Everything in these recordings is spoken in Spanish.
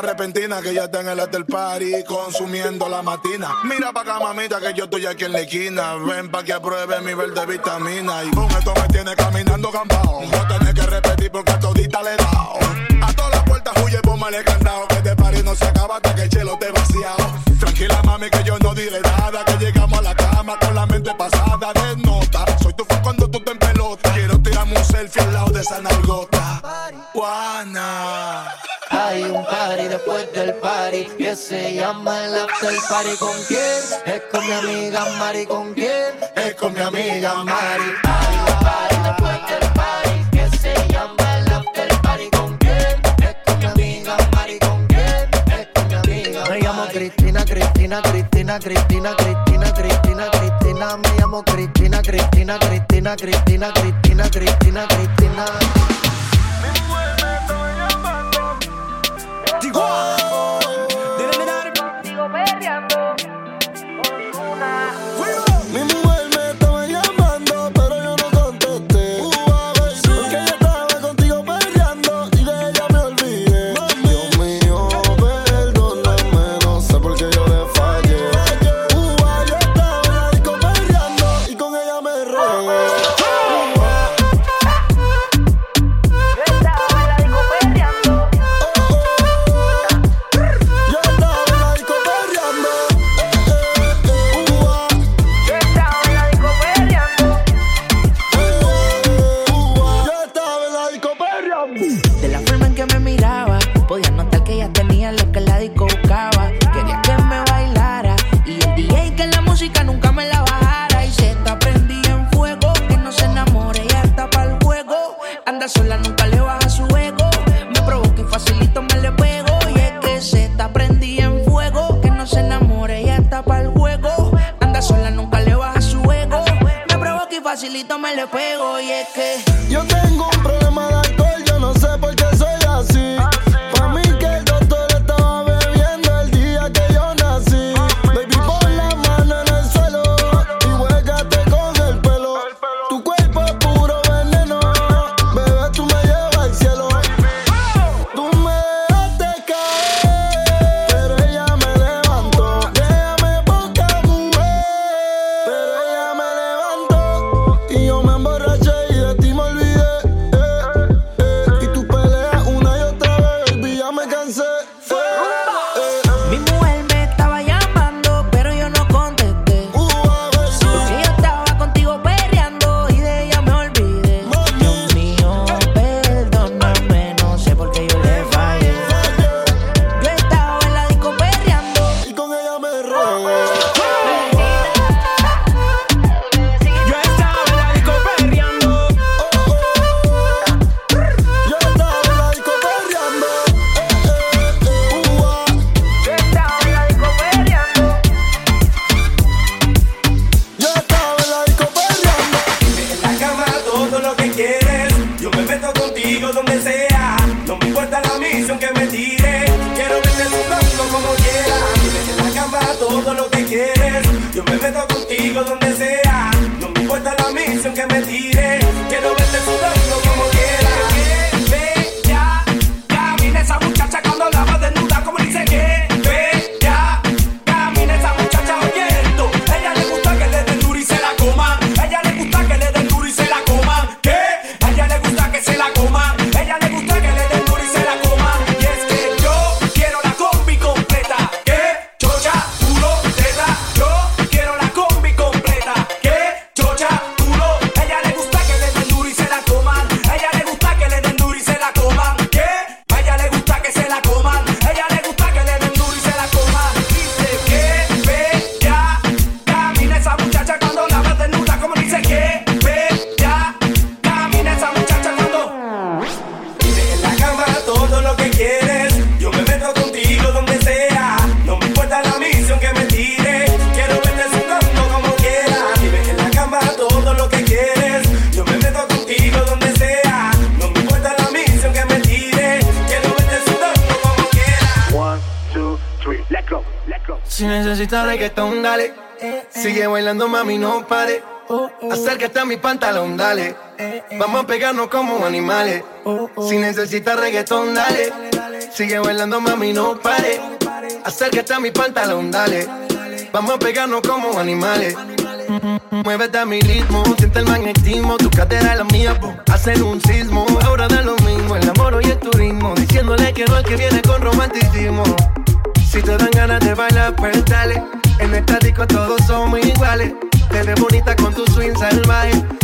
más repentina que ya está en el hotel party consumiendo la matina. Mira pa' acá, mamita, que yo estoy aquí en la esquina. Ven pa' que apruebe mi verde vitamina. Y con esto me tiene caminando campao. No tenés que repetir porque a todita le he dado. A todas las puertas huye, póngale candado. Que de party no se acaba after party que se llama el after party. ¿Con quién? Es con mi amiga Mari. ¿Con quién? Es con mi amiga Mari. Del party que se llama el after party. ¿Con quién? Es con mi amiga Mari. ¿Con quién? Es con mi amiga Me llamo Cristina, Cristina, Cristina, Cristina, Cristina, Cristina, Cristina. Me llamo Cristina, Cristina, Cristina, Cristina, Cristina, Cristina, Cristina. Cristina. Contigo perreando. Con una. oye que Vamos a pegarnos como animales. Si necesitas reggaetón, dale. Sigue bailando, mami, no pare. Acércate a mi pantalón, dale. Vamos a pegarnos como animales. Muévete a mi ritmo, siente el magnetismo, tu cadera es la mía, po. hacer un sismo. Ahora da lo mismo, el amor y el turismo, diciéndole que no es que viene con romanticismo. Si te dan ganas de bailar, pues dale. En el estático todos somos iguales. Te ves bonita con tu swing salvaje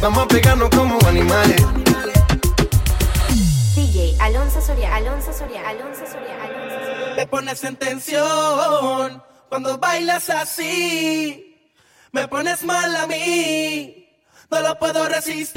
Vamos a pegarnos como animales. DJ Alonso Soria, Alonso Soria, Alonso Soria, Alonso Soria. Me pones en tensión cuando bailas así. Me pones mal a mí. No lo puedo resistir.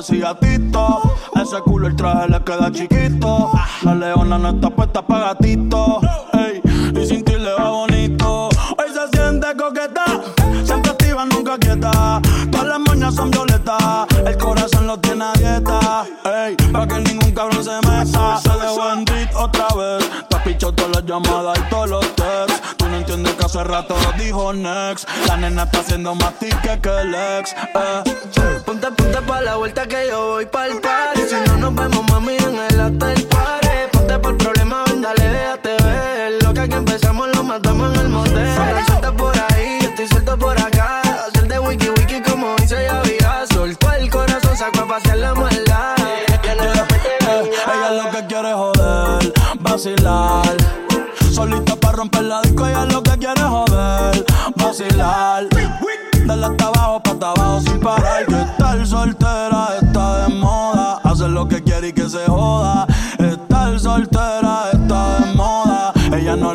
parecía Ese culo el traje le queda chiquito. La leona no está puesta para gatito. hace rato dijo next. La nena está haciendo más tica que el ex. Eh. Punta, pa' la vuelta que yo voy pa el party. Si no nos vemos, mami, en el hotel party. Ponte por problema, ven, dale, déjate ver. Lo que aquí empezamos lo matamos en el motel. Suelta por ahí, yo estoy suelto por acá. Hacer de wiki wiki como dice ya Soltó el corazón, sacó a pasear la maldad. Ella, ella lo que quiere es joder, vacilar. Solita romper la disco y es lo que quiere joder. Vacilar. Dale hasta abajo, pa' hasta abajo sin parar. Que estar soltera está de moda. Hacer lo que quiere y que se joda. Estar soltera está de moda. Ella no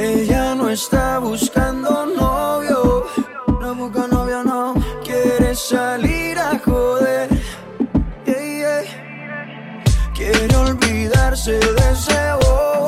Ella no está buscando novio, no busca novio, no. Quiere salir a joder, yeah, yeah. Quiere olvidarse de ese bobo,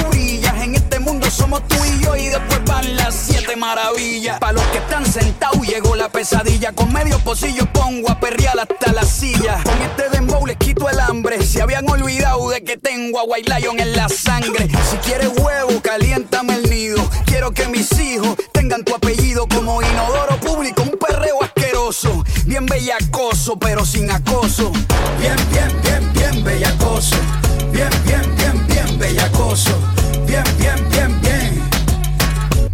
somos tú y yo. Y después van las siete más maravilla. Pa' los que están sentados llegó la pesadilla. Con medio pocillo pongo a perrear hasta la silla. Con este dembow les quito el hambre. Se habían olvidado de que tengo a White Lion en la sangre. Si quieres huevo, caliéntame el nido. Quiero que mis hijos tengan tu apellido como inodoro público. Un perreo asqueroso. Bien bellacoso, pero sin acoso. Bien, bien, bien, bien bellacoso. Bien, bien, bien, bien bellacoso. Bien, bien.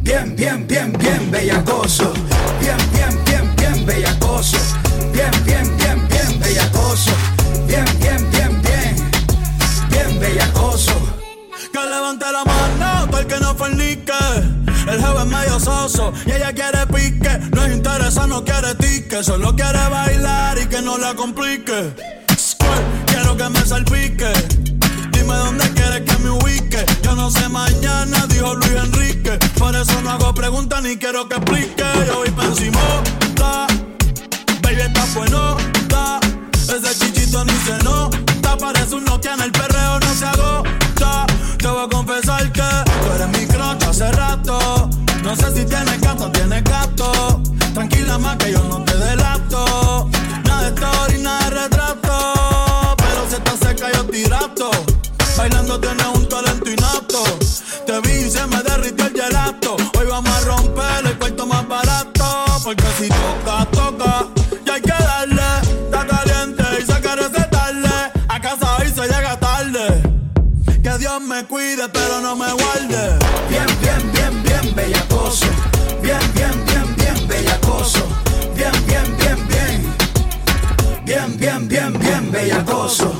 Bien, bien, bien, bien bellacoso. Bien, bien, bien, bien bellacoso. Bien, bien, bien, bien bellacoso. Bien, bien, bien, bien. Bien bellacoso. Que levante la mano, todo el que no fornique. El jefe es medio soso y ella quiere pique. No es interesa, no quiere tique. Solo quiere bailar y que no la complique. Quiero que me salpique. Yo no sé mañana, dijo Luis Enrique. Por eso no hago preguntas ni quiero que explique. Yo voy pa' encima, baby, está bueno, Ese chichito ni se nota. Parece un Nokia en el perreo, no se agota. Te voy a confesar que tú eres mi crush hace rato. No sé si tienes gato o tienes gato. Tranquila más que yo no te delato. Nada de story, nada de retrato. Pero si estás seca yo te hidrato. Bailando tienes un talento innato. Te vi y se me derritió el gelato. Hoy vamos a romper el cuarto más barato. Porque si toca, toca. Y hay que darle. Está caliente y se quiere recetarle. A casa hoy se llega tarde. Que Dios me cuide, pero no me guarde. Bien, bien, bien, bien bellacoso. Bien, bien, bien, bien bellacoso. Bien, bien, bien, bien. Bien, bien, bien, bien bellacoso.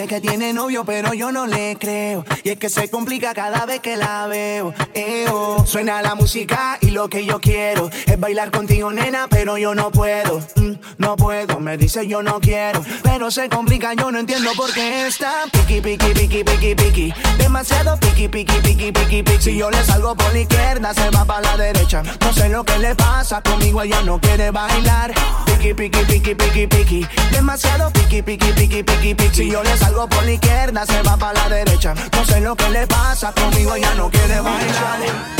Dice que tiene novio pero yo no le creo. Y es que se complica cada vez que la veo. Eo. Suena la música y lo que yo quiero es bailar contigo nena pero yo no puedo. Mm, no puedo. Me dice yo no quiero. Pero se complica yo no entiendo por qué está piqui piqui piqui piqui piqui. Demasiado piqui piqui piqui piqui piqui. Si yo le salgo por la izquierda se va para la derecha. No sé lo que le pasa conmigo ella no quiere bailar. Piqui piqui piqui piqui piqui. Demasiado piqui piqui piqui piqui piqui. Si yo le salgo por la izquierda se va para la derecha. No sé lo que le pasa conmigo ella no quiere bailar.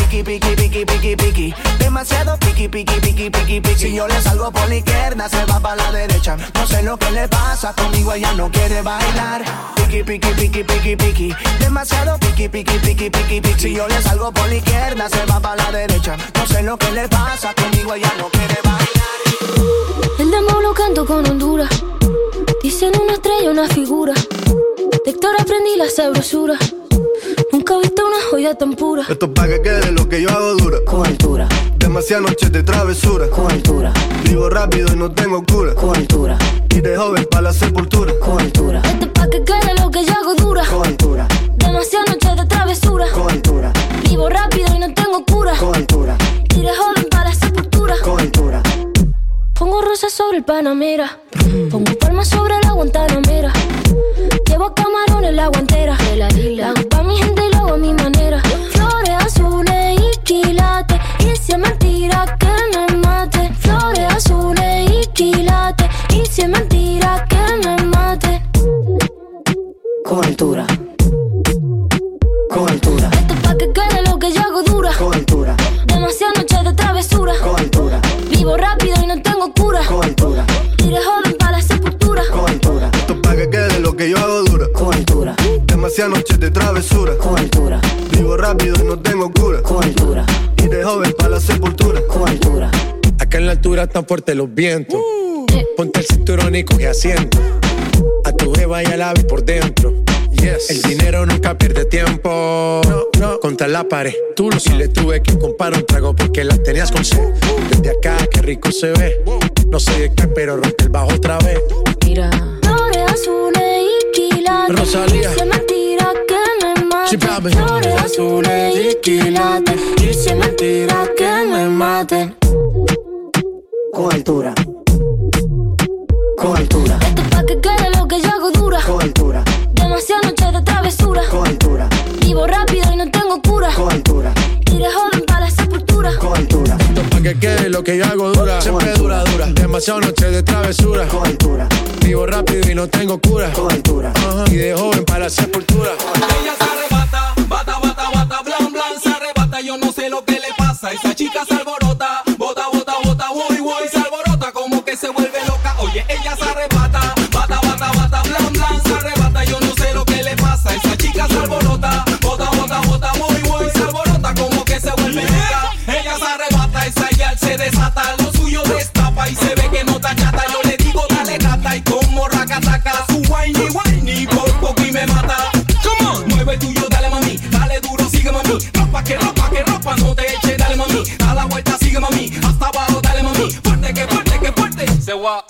piqui, piqui, piqui, piqui, piqui. Demasiado piqui, piqui, piqui, piqui, piqui. Si yo le salgo por la izquierda, se va para la derecha. No sé lo que le pasa conmigo, ella no quiere bailar. Piqui, piqui, piqui, piqui, piqui. Demasiado piqui, piqui, piqui, piqui, piqui. Si yo le salgo por la izquierda, se va para la derecha. No sé lo que le pasa conmigo, ella no quiere bailar. El demo lo canto con Honduras. Dicen una estrella, una figura. De Héctor aprendí la sabrosura. Nunca he visto una joya tan pura. Esto es pa' que quede lo que yo hago dura. Con altura, Demasiadas noches de travesura. con altura, Vivo rápido y no tengo cura. con altura, Y de joven para la sepultura. con altura, Esto es pa' que quede lo que yo hago dura. con altura, Demasiadas noches de travesura. con altura, Vivo rápido y no tengo cura. con altura, Iré joven para la sepultura. con altura. Pongo rosas sobre el Panamera. Pongo palmas sobre la Guantanamera. Llevo camarones en la guantera. La hago pa' mi gente y mi manera. Flores azules y quilates. Y si es mentira que me mate. Flores azules y quilates. Y si es mentira que me mate. Con Demasiadas noches de travesura. con altura, Vivo rápido y no tengo cura. con altura, Y de joven para la sepultura. con altura. Acá en la altura están fuertes los vientos. Ponte el cinturón y coge asiento. A tu jeva y al ave por dentro. El dinero nunca pierde tiempo. No, no. Contra la pared. Tú lo si le tuve que comprar un trago porque la tenías con sed. Desde acá, qué rico se ve. No sé de qué, pero rompe el bajo otra vez. Mira, Flores azules y quilates. Rosalía. J'ai pas quilates Y si es mentira que me maten Con altura. Con altura. Esto es pa' que quede lo que yo hago dura. Con altura. Demasiadas noches de travesura. Con altura. Vivo rápido y no tengo cura. Con altura. Iré joven que quede lo que yo hago dura. Siempre dura, dura. Demasiado noche de travesura. Vivo rápido y no tengo cura. Y de joven para la sepultura. Ella se arrebata, bata, bata, bata, blan, blan. Se arrebata, yo no sé lo que le pasa. Esa chica se alborota, bota, bota, bota, voy, voy. Se alborota como que se vuelve loca. diga mami, hasta abajo dale mami, fuerte que fuerte que fuerte, se va.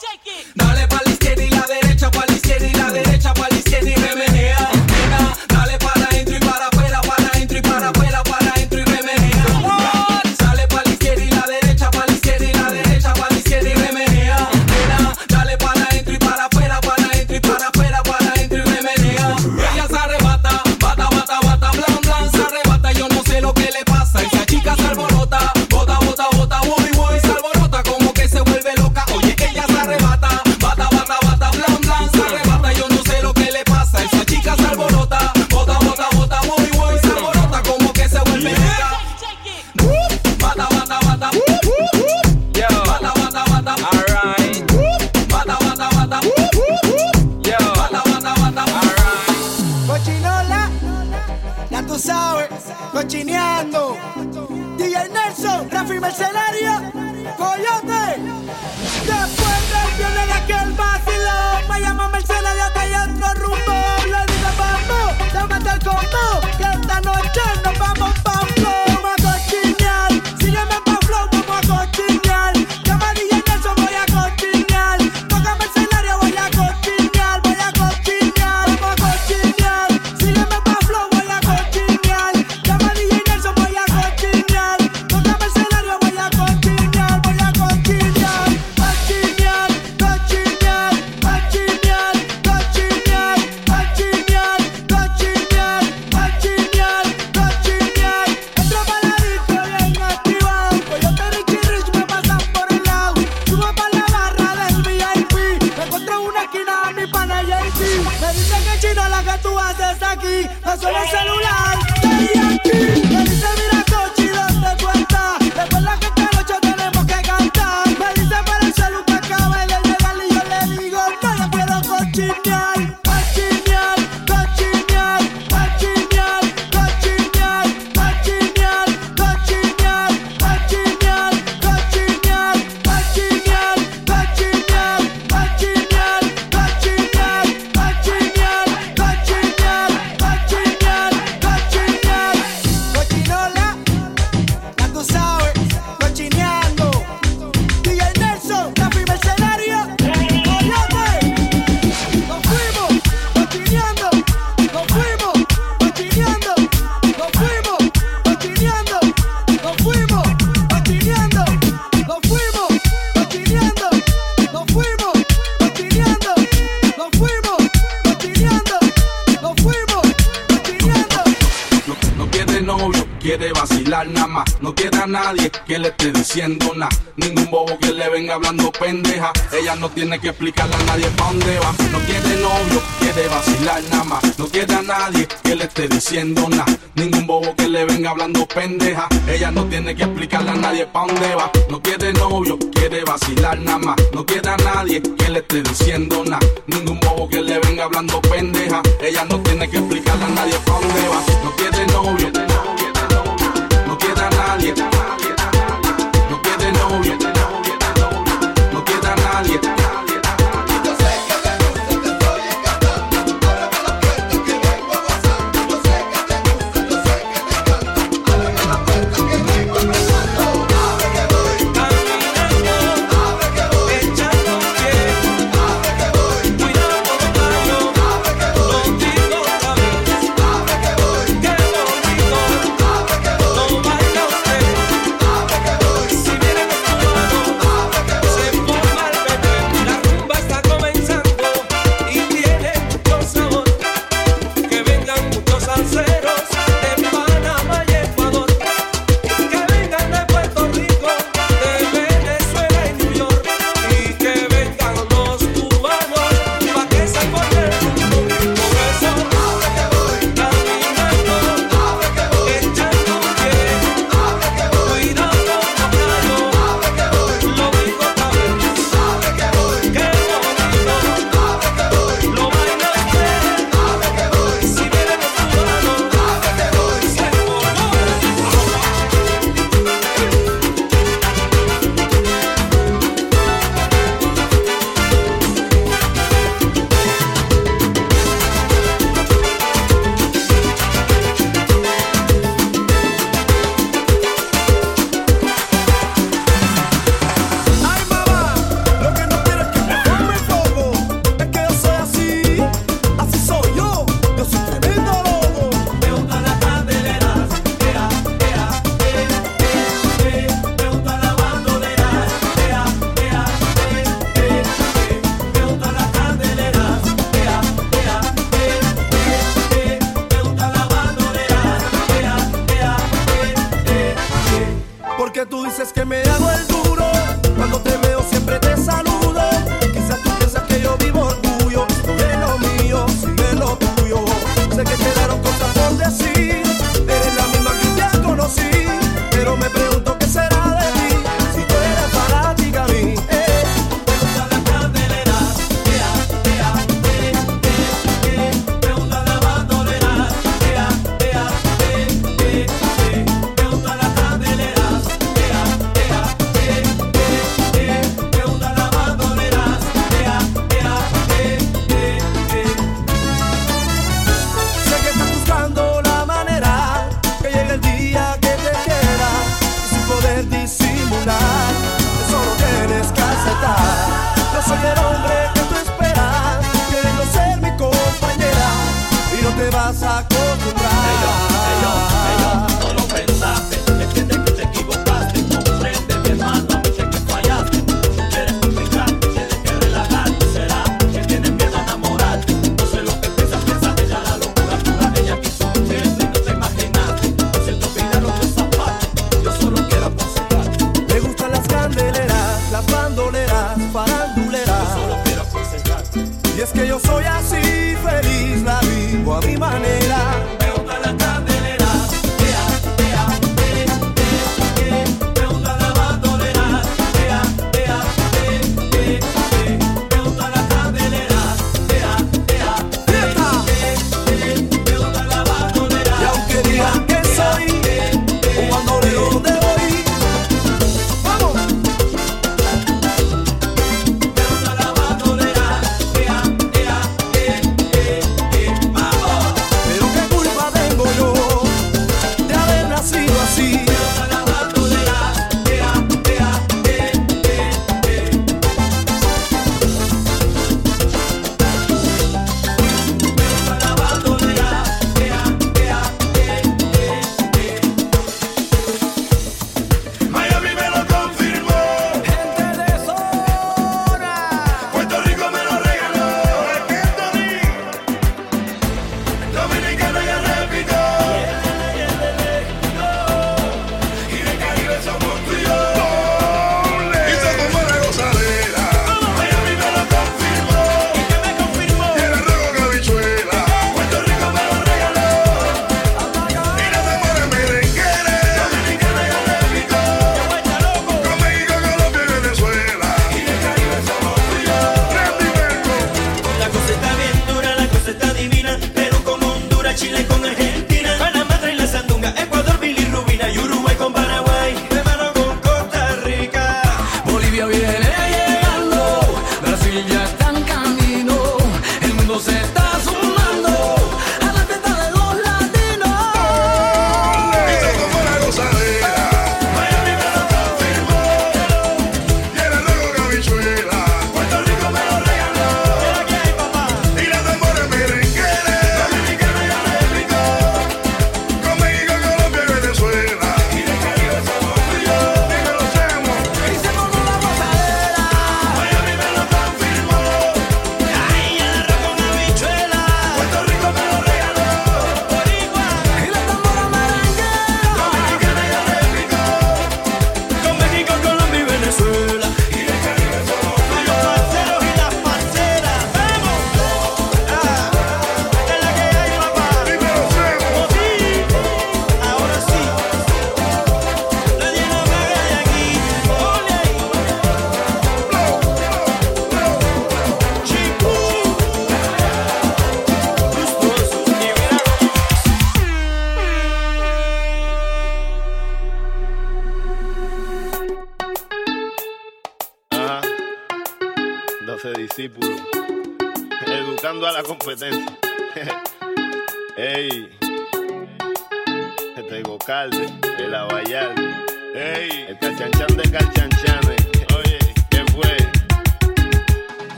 Gelsene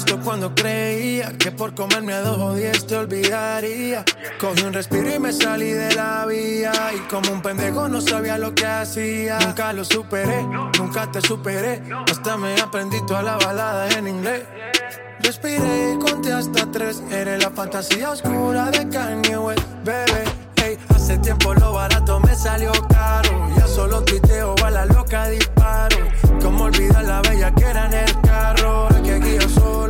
Justo cuando creía que por comerme a dos o diez te olvidaría. Cogí un respiro y me salí de la vía. Y como un pendejo no sabía lo que hacía. Nunca lo superé, nunca te superé. Hasta me aprendí toda la balada en inglés. Respiré y conté hasta tres. Eres la fantasía oscura de Kanye West, bebé. Hey, hace tiempo lo barato me salió caro. Ya solo tuiteo a la loca disparo. Como olvidar la bella que era en el carro. Que aquí yo solo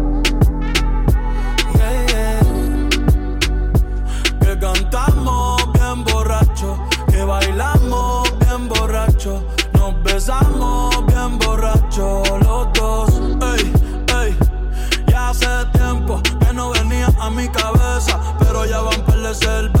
Cantamos bien borracho, que bailamos bien borracho, nos besamos bien borracho los dos. Ey, ey, ya hace tiempo que no venía a mi cabeza, pero ya van de cerveza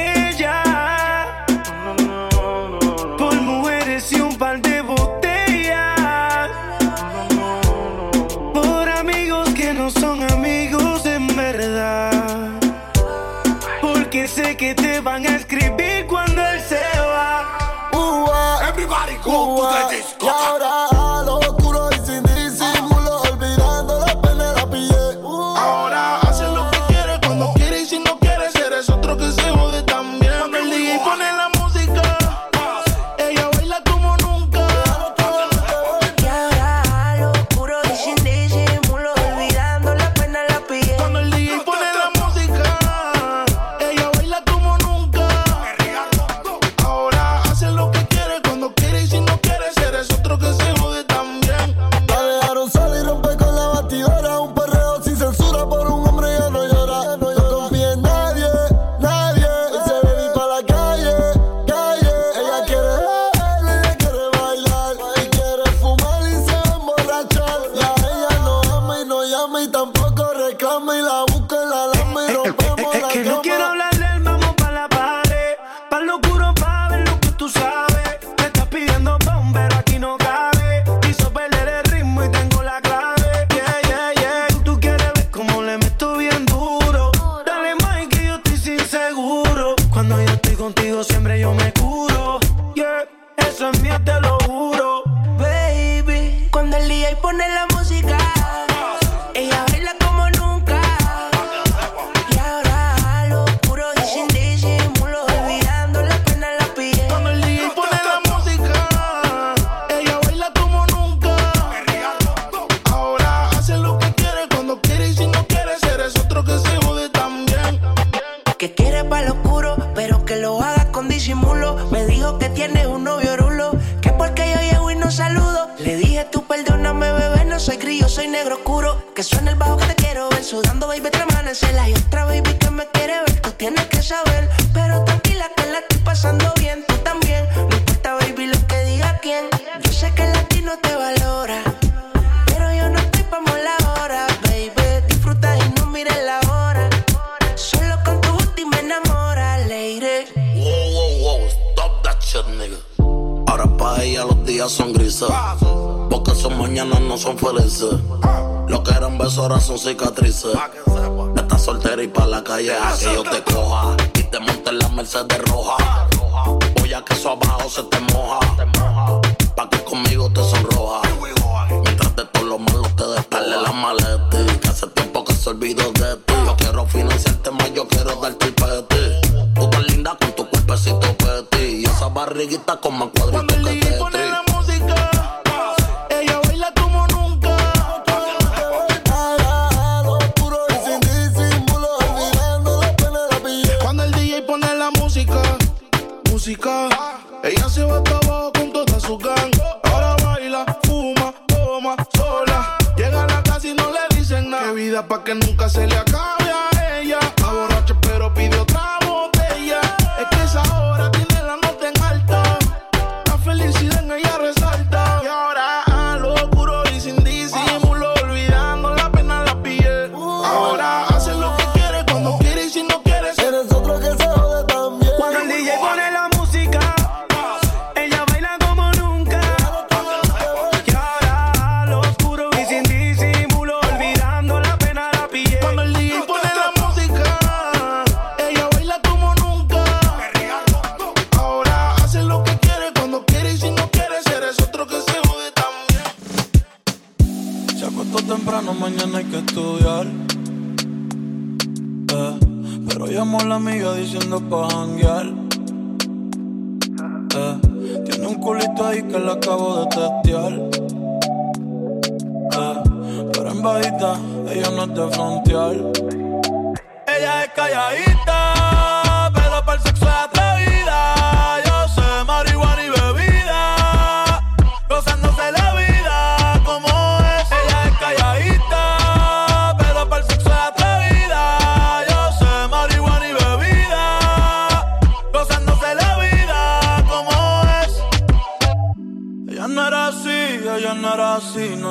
Escribir cuando él se va. Everybody go to the disco. Eh, tiene un culito ahí que la acabo de testear. Eh, pero en bajita, ella no es de frontear. Ella es calladita.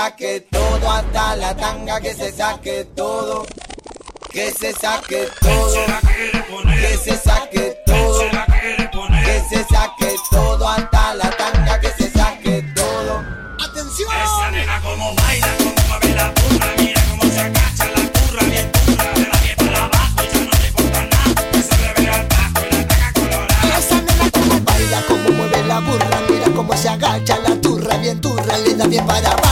Que se saque todo hasta la tanga, que se saque todo. Que se saque todo. Que se saque todo. Que se saque todo hasta la tanga, que se saque todo. Atención. Esa nena como baila, como mueve la burra, mira cómo se agacha la burra, bien dura, de la pie para abajo, ya no le importa nada, que se le vea el bajo y la taca colorada. Esa nena como baila, como mueve la burra, mira cómo se agacha la turra, bien turra, le da bien para abajo.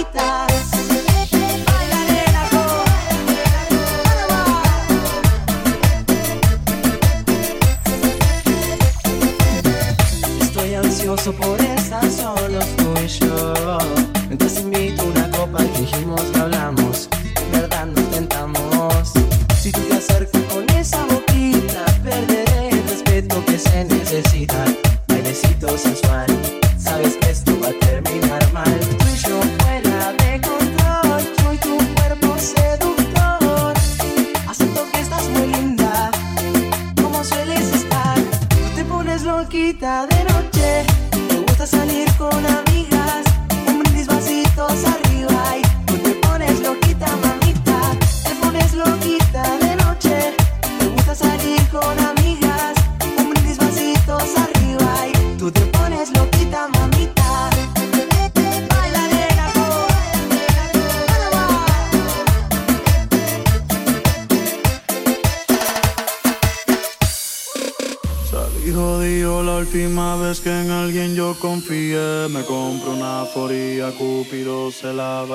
Margarita.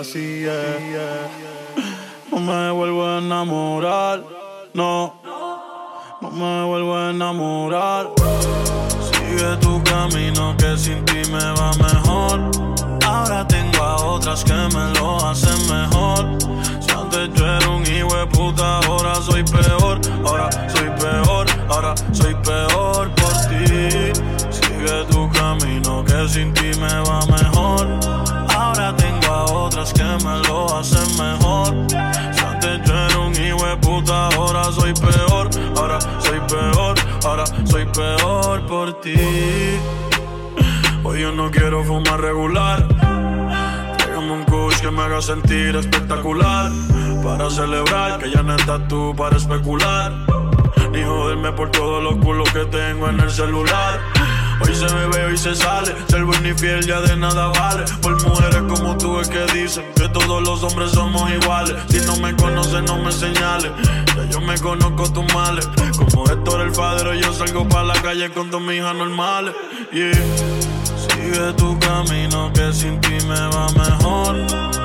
Se la sentir espectacular. Para celebrar que ya no estás tú para especular. Ni joderme por todos los culos que tengo en el celular. Hoy se bebe, hoy se sale. Ser buen y fiel ya de nada vale. Por mujeres como tú es que dicen que todos los hombres somos iguales. Si no me conoces, no me señales. Ya yo me conozco tus males. Como Héctor el Fadero, yo salgo para la calle con dos mis hijas normales. Yeah. Sigue tu camino que sin ti me va mejor.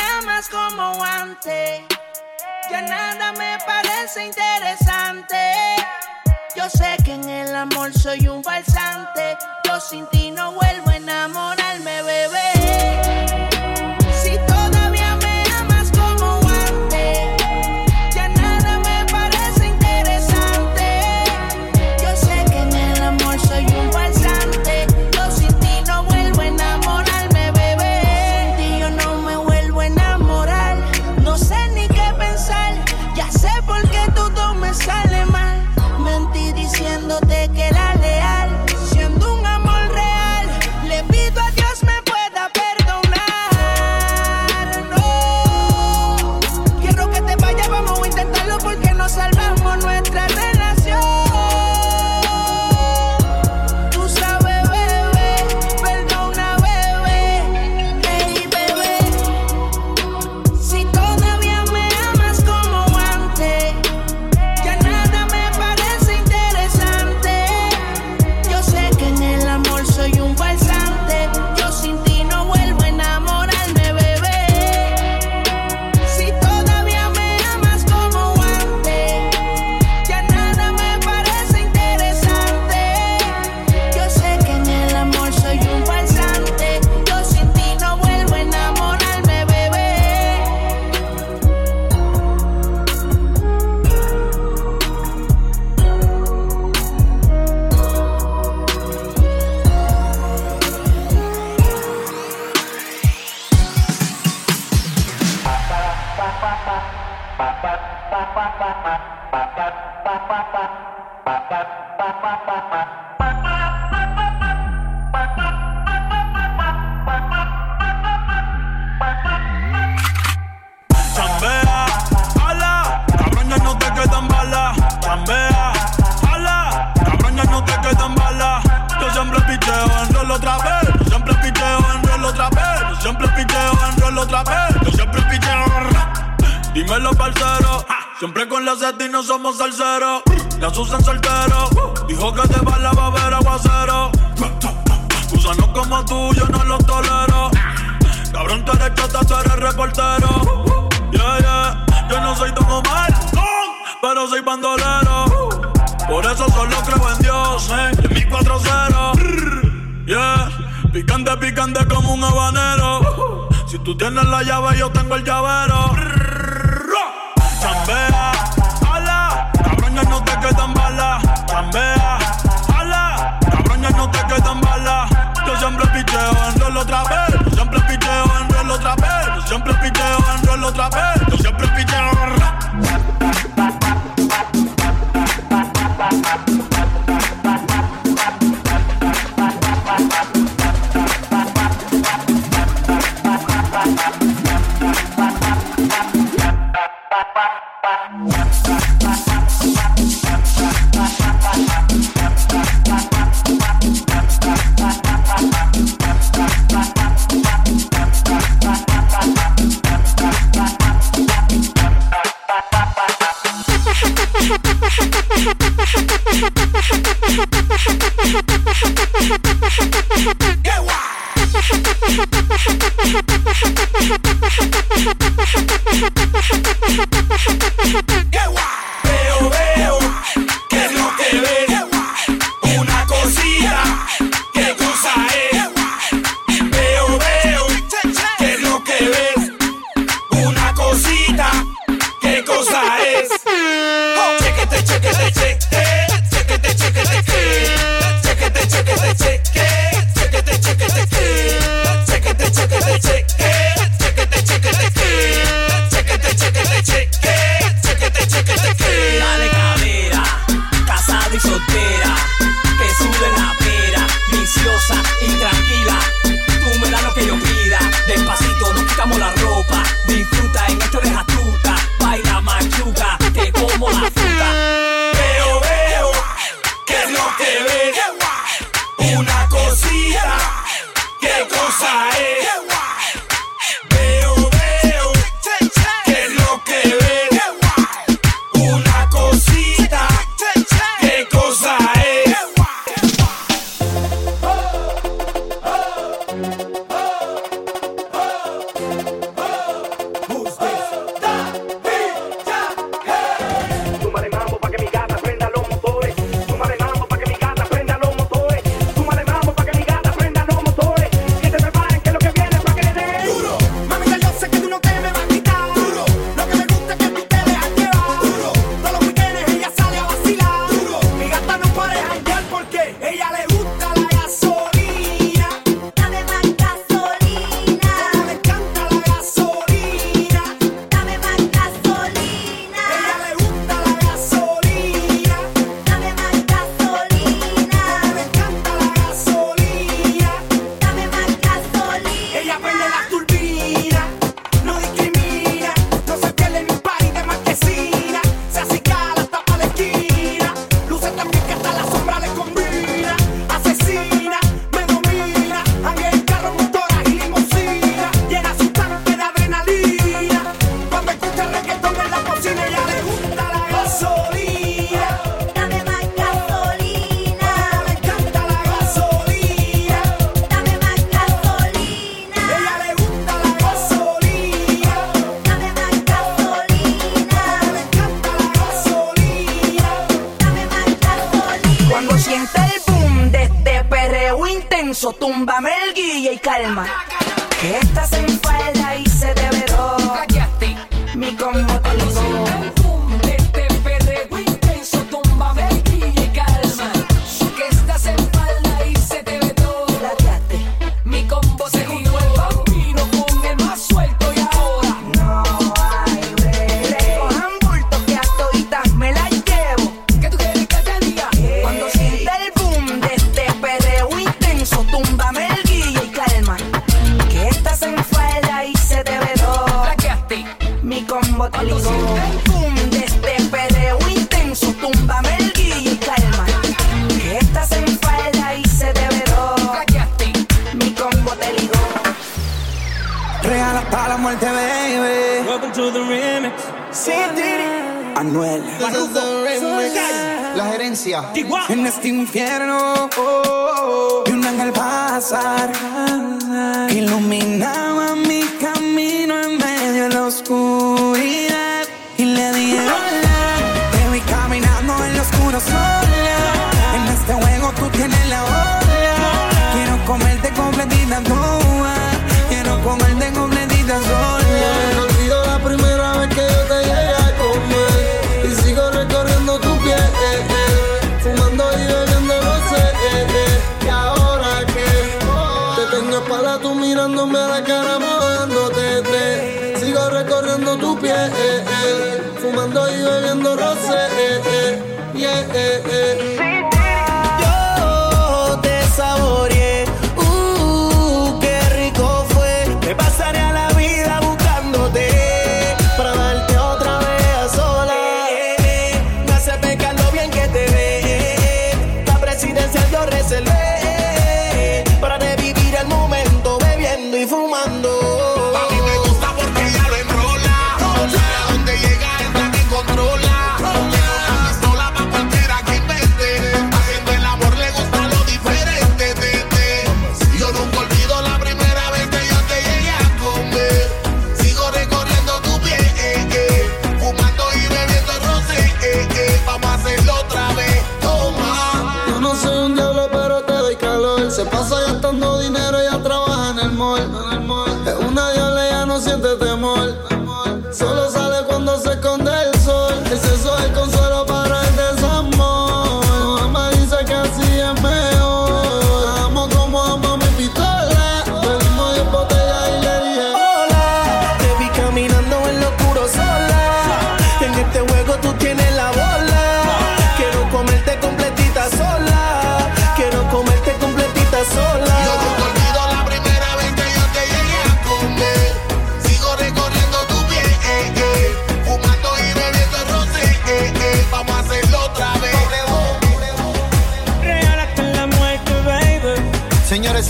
amas como antes, ya nada me parece interesante. Yo sé que en el amor soy un falsante, yo sin ti no vuelvo a enamorarme, bebé.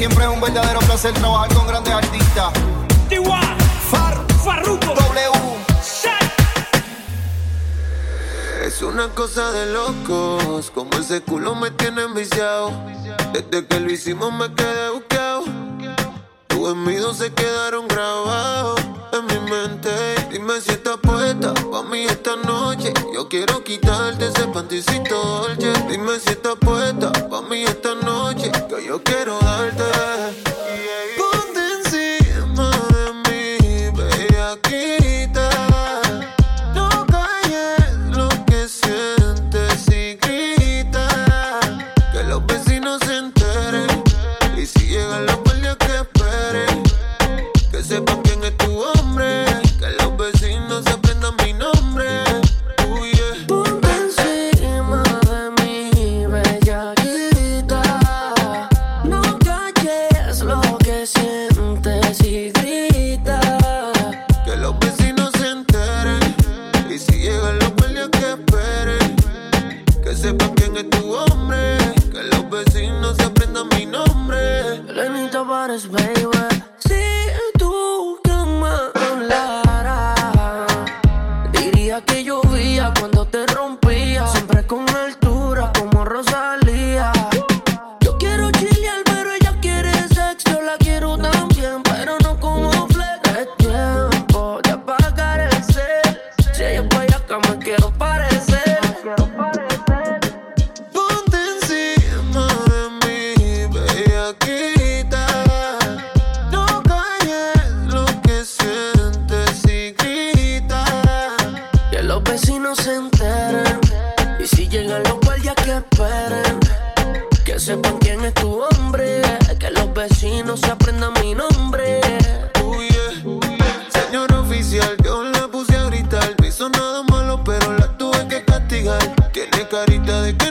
Siempre es un verdadero placer trabajar con grandes artistas. Far, Farruko, W. Es una cosa de locos, como ese culo me tiene enviciado. Desde que lo hicimos me quedé buscado. Tus envidos se quedaron grabados en mi mente. Dime si estás puesta pa' mí esta noche. Yo quiero quitarte ese panticito dolce. Dime si estás puesta pa' mí esta noche. Yo quiero darte carita de que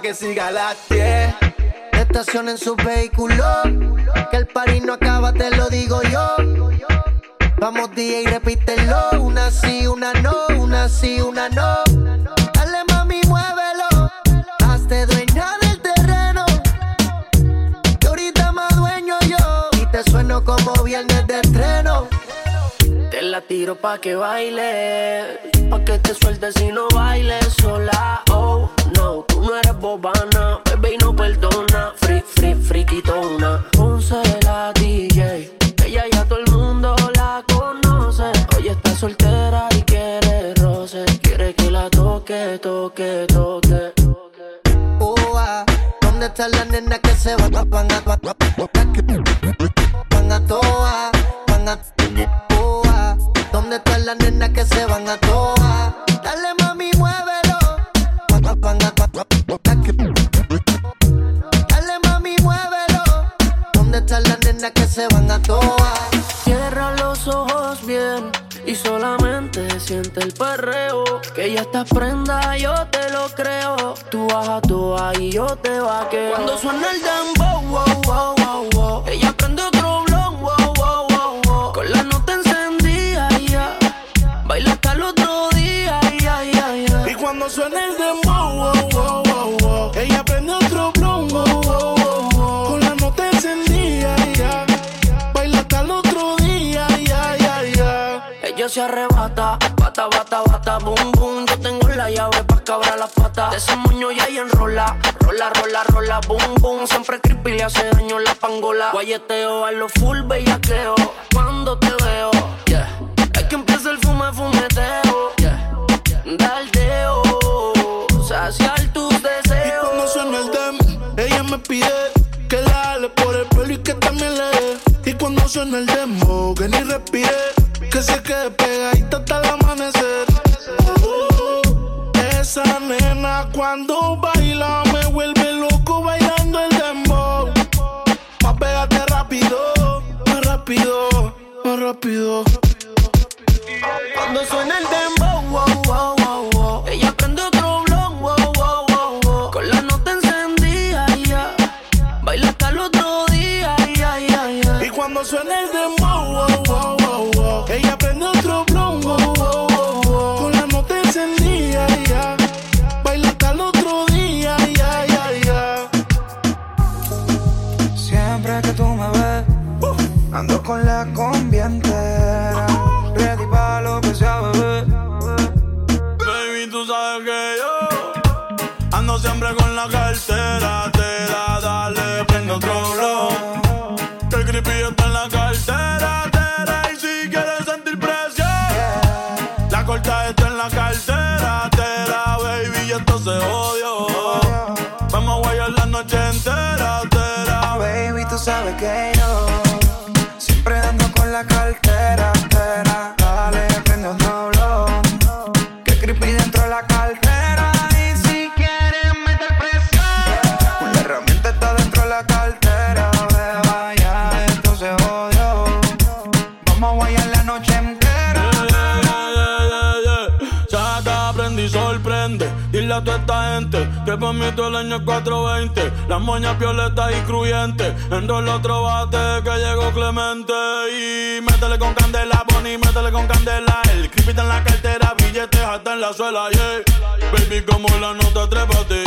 que siga la 10. Estacionen sus vehículos, que el party no acaba, te lo digo yo. Vamos día y repítelo, una sí, una no, una sí, una no. Dale mami, muévelo, hazte dueña del terreno. Que ahorita más dueño yo, y te sueno como viernes. La tiro pa' que baile, pa' que te sueltes si no bailes sola. Oh no, tú no eres bobana, bebé y no perdona. Free, free, friquitona. Ponce la DJ, ella ya todo el mundo la conoce. Hoy está soltera y quiere roce, quiere que la toque, toque, toque. Oh, ah, ¿dónde está la nena que se va? Van a, van a, van a, van a, van ¿Dónde están las nenas que se van a toa? Dale mami, muévelo. Dale mami, muévelo. ¿Dónde están las nenas que se van a toa? Cierra los ojos bien y solamente siente el perreo. Que ya estás prenda, yo te lo creo. Tú vas a toa y yo te vaqueo. Cuando suena el dembow, wow, wow, wow, wow. Ella prende baila hasta el otro día. Yeah, yeah, yeah. Y cuando suena el dembow, ella prende otro blow, con la nota encendida. Baila hasta el otro día. y ay ay, Ella se arrebata, bata, bata, bata, boom, boom. Yo tengo la llave pa' cabrar las patas. De ese moño ya y enrola, rola, rola, rola, boom, boom. Siempre creepy le hace daño la pangola. Guayeteo a los full bellaqueo. Cuando te veo Que la ale por el pelo y que también le dé. Y cuando suena el demo, que ni respire. Que se quede pegadita hasta el amanecer. Uh, esa nena cuando baila me vuelve loco bailando el demo. Más pégate rápido, más rápido, más rápido. Y sorprende. Dile a toda esta gente que por mí todo el año es 420. Las moñas violetas y cruyentes. Enrola otro bate que llegó Clemente. Y métele con candela, Bonnie, métele con candela. El creepy está en la cartera, billetes hasta en la suela, yeah. Baby, como la nota trépate.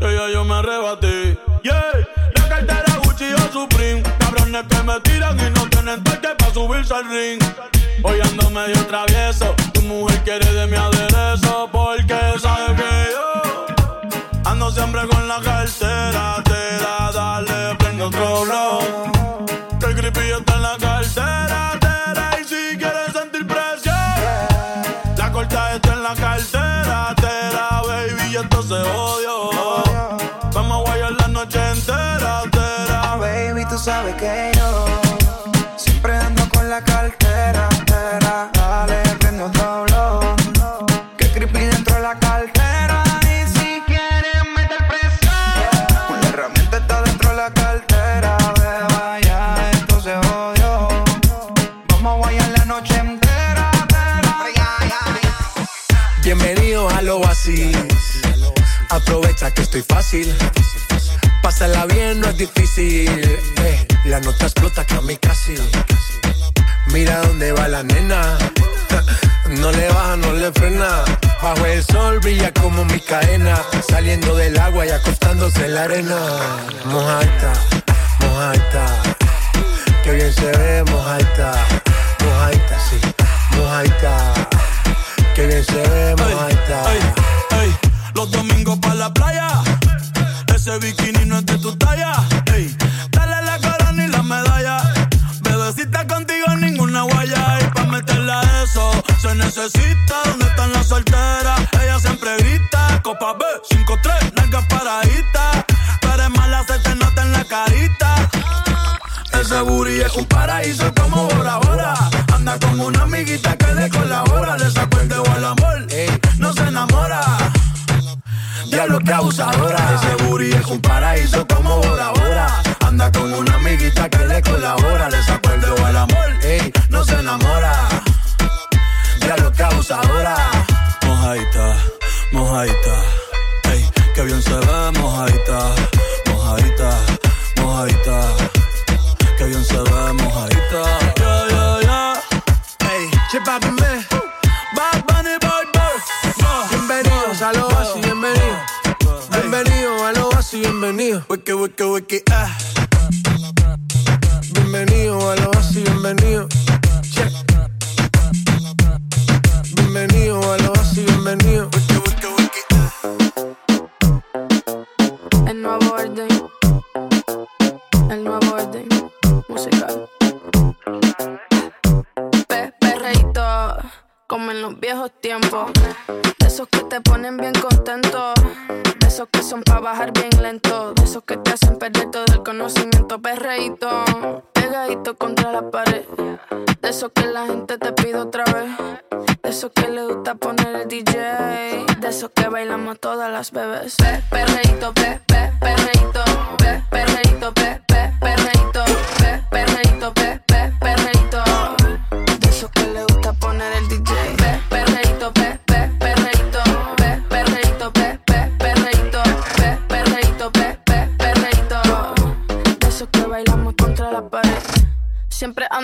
Ella yo me arrebaté, yeah. La cartera Gucci o Supreme. Que me tiran y no tienen toque para subirse al ring. Hoy ando medio travieso. Tu mujer quiere de mi aderezo. Porque sabe que yo ando siempre con la cartera. Te da, dale, prende otro blow. Que el creepy está en la cartera. tera, Y si quieres sentir presión, la corta está en la cartera. Tera, baby, y esto se odio. Que yo siempre ando con la cartera. Tera. Dale, prende otro blow. Que creepy dentro de la cartera. Y si quieres meter presión, la herramienta está dentro de la cartera. Beba, ya esto se. Vamos a guayar la noche entera. Bienvenido al oasis. Aprovecha que estoy fácil. Pásala bien, no es difícil. Eh, la nota explota que a mí casi. Mira dónde va la nena. No le baja, no le frena. Bajo el sol brilla como mi cadena. Saliendo del agua y acostándose en la arena. Mojaita, mojaita. Que bien se ve, mojaita. Mojaita, sí. Mojaita. Que bien se ve, mojaita. Los domingos para la playa. Ese bikini no es de tu talla. Ey, dale la corona y la medalla. Bebecita contigo ninguna guaya. Y pa' meterla a eso se necesita. ¿Dónde están las solteras? Ella siempre grita. Copa B, 5-3, nalgas paraditas. Tú eres mala, se te nota en la carita. Ese booty es un paraíso como Bora Bora. Anda con una amiguita que le colabora. Le Diablo que abusadora. Ese booty es un paraíso como Bora Bora. Anda con una amiguita que le colabora. Le sacó el amor, no se enamora. Diablo que abusadora. Mojaita, mojaita. Ey, que bien se ve, mojaita. Mojaita, mojaita. Que bien se ve, bienvenido. Wiki, wiki, wiki, ah. Bienvenido a lo así, bienvenido. Bienvenido a lo así, bienvenido. El como en los viejos tiempos. De esos que te ponen bien contento, de esos que son para bajar bien lento, de esos que te hacen perder todo el conocimiento, perreíto, pegadito contra la pared. De esos que la gente te pide otra vez, de esos que le gusta poner el DJ, de esos que bailamos todas las bebés. Pe, perreíto, pe, pe, perreíto, pe, perreíto, pe, pe, perreíto.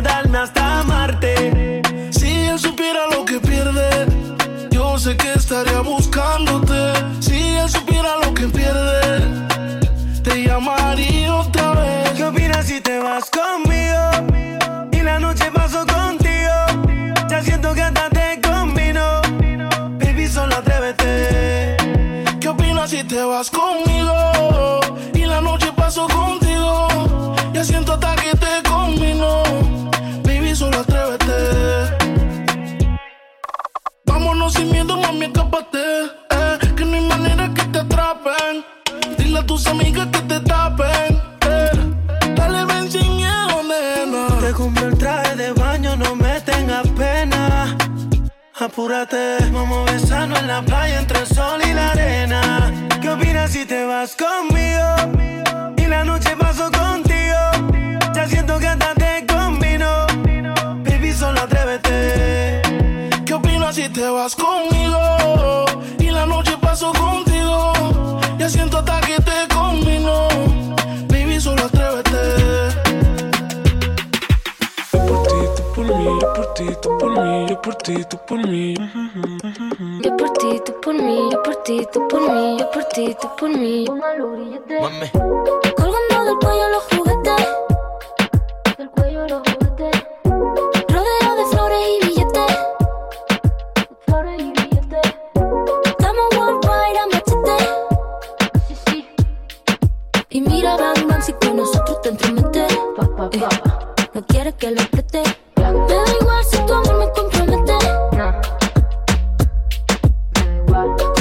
quedarme hasta amarte. Si él supiera lo que pierde, yo sé que estaría buscando la playa entre sol ti, tú por mí. Yo por ti, tú por mí. Yo por ti, tú por mí. Yo por ti, tú por mí. Una yo te. Mame. Colgando del cuello los juguetes Bye.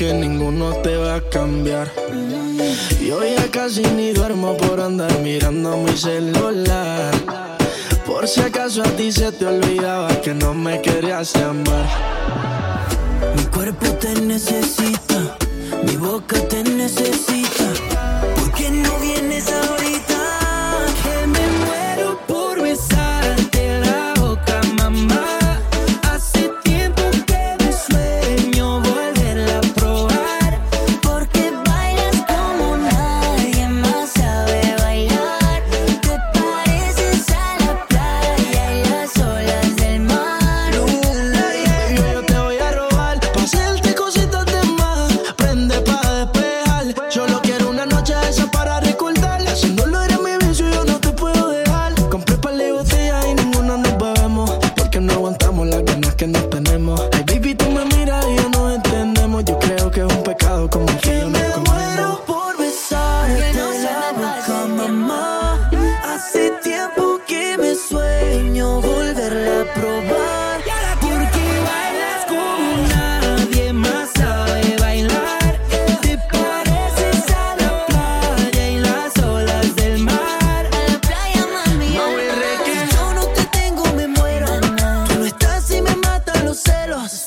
que ninguno te va a cambiar. Yo ya casi ni duermo por andar mirando mi celular. Por si acaso a ti se te olvidaba que no me querías amar.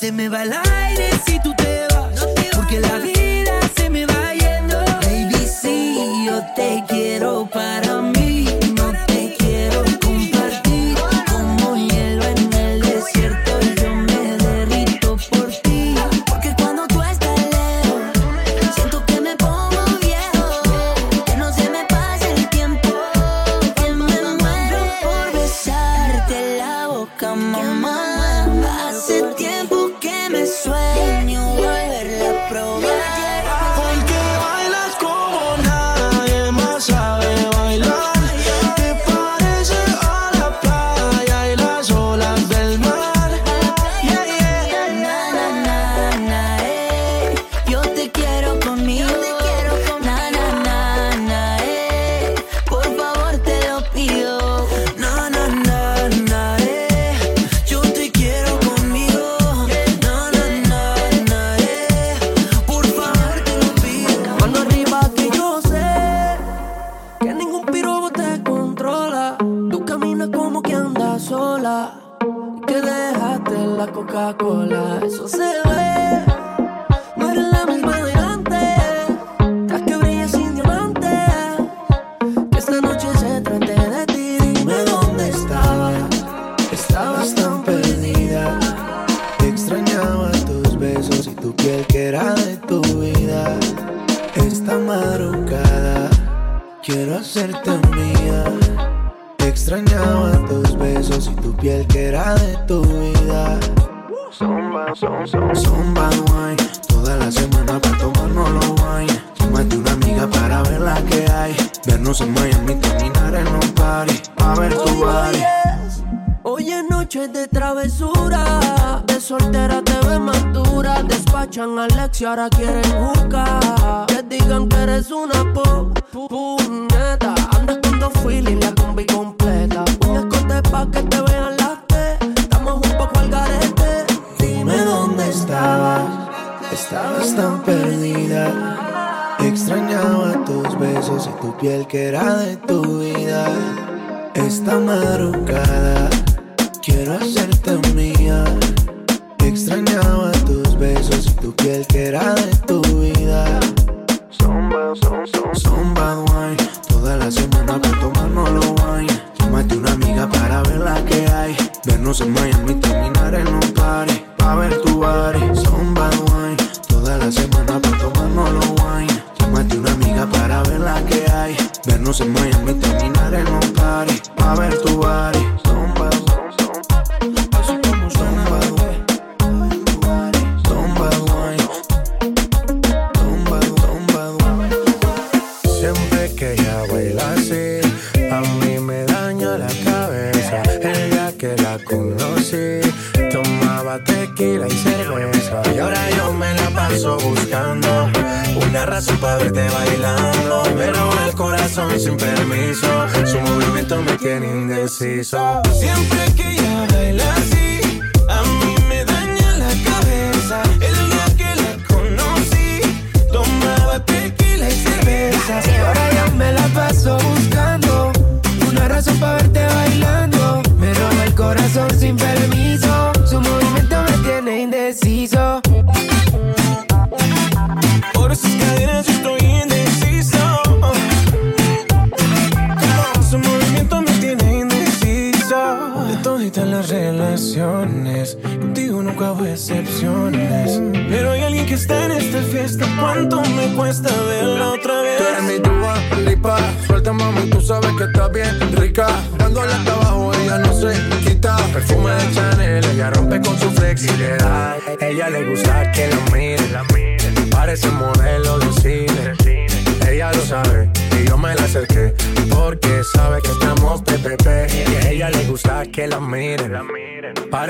Se me va el aire si tú te vas. Porque la vida se me va yendo. Baby, sí, yo te quiero para mí.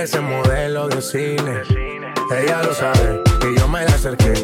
parece modelo de cine. Ella lo sabe y yo me la acerqué.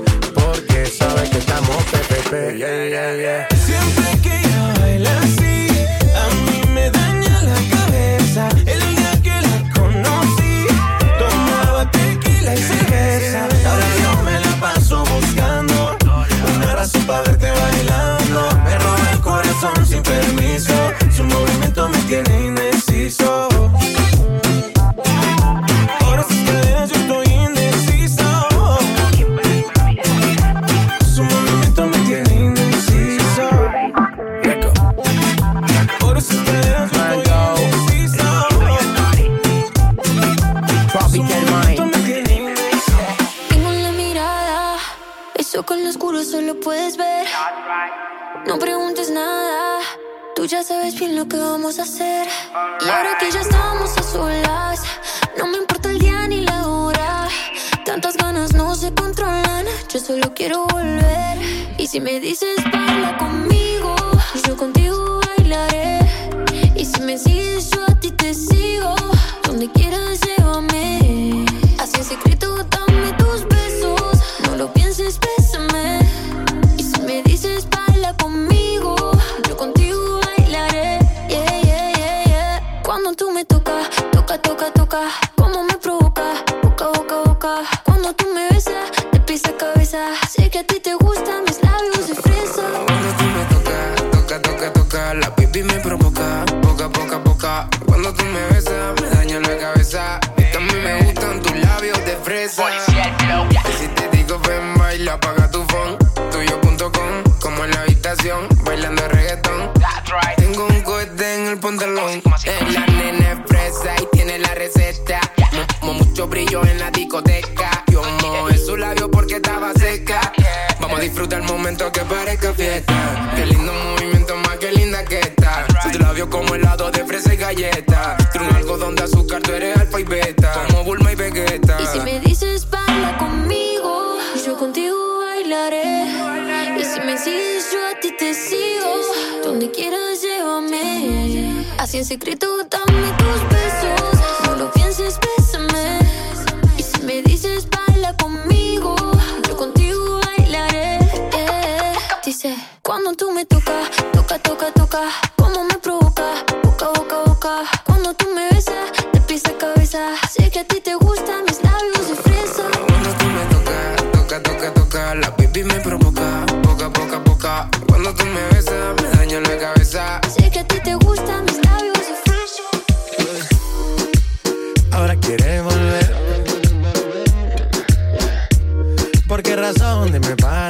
Cuando tú me besas, me daño la cabeza. Sé que a ti te gustan mis labios de fresco. Ahora quieres volver. ¿Por qué razón? Dime para.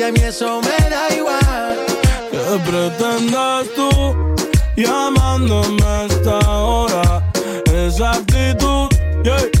y a mí eso me da igual. ¿Qué pretendes tú llamándome a esta hora? Esa actitud, yeah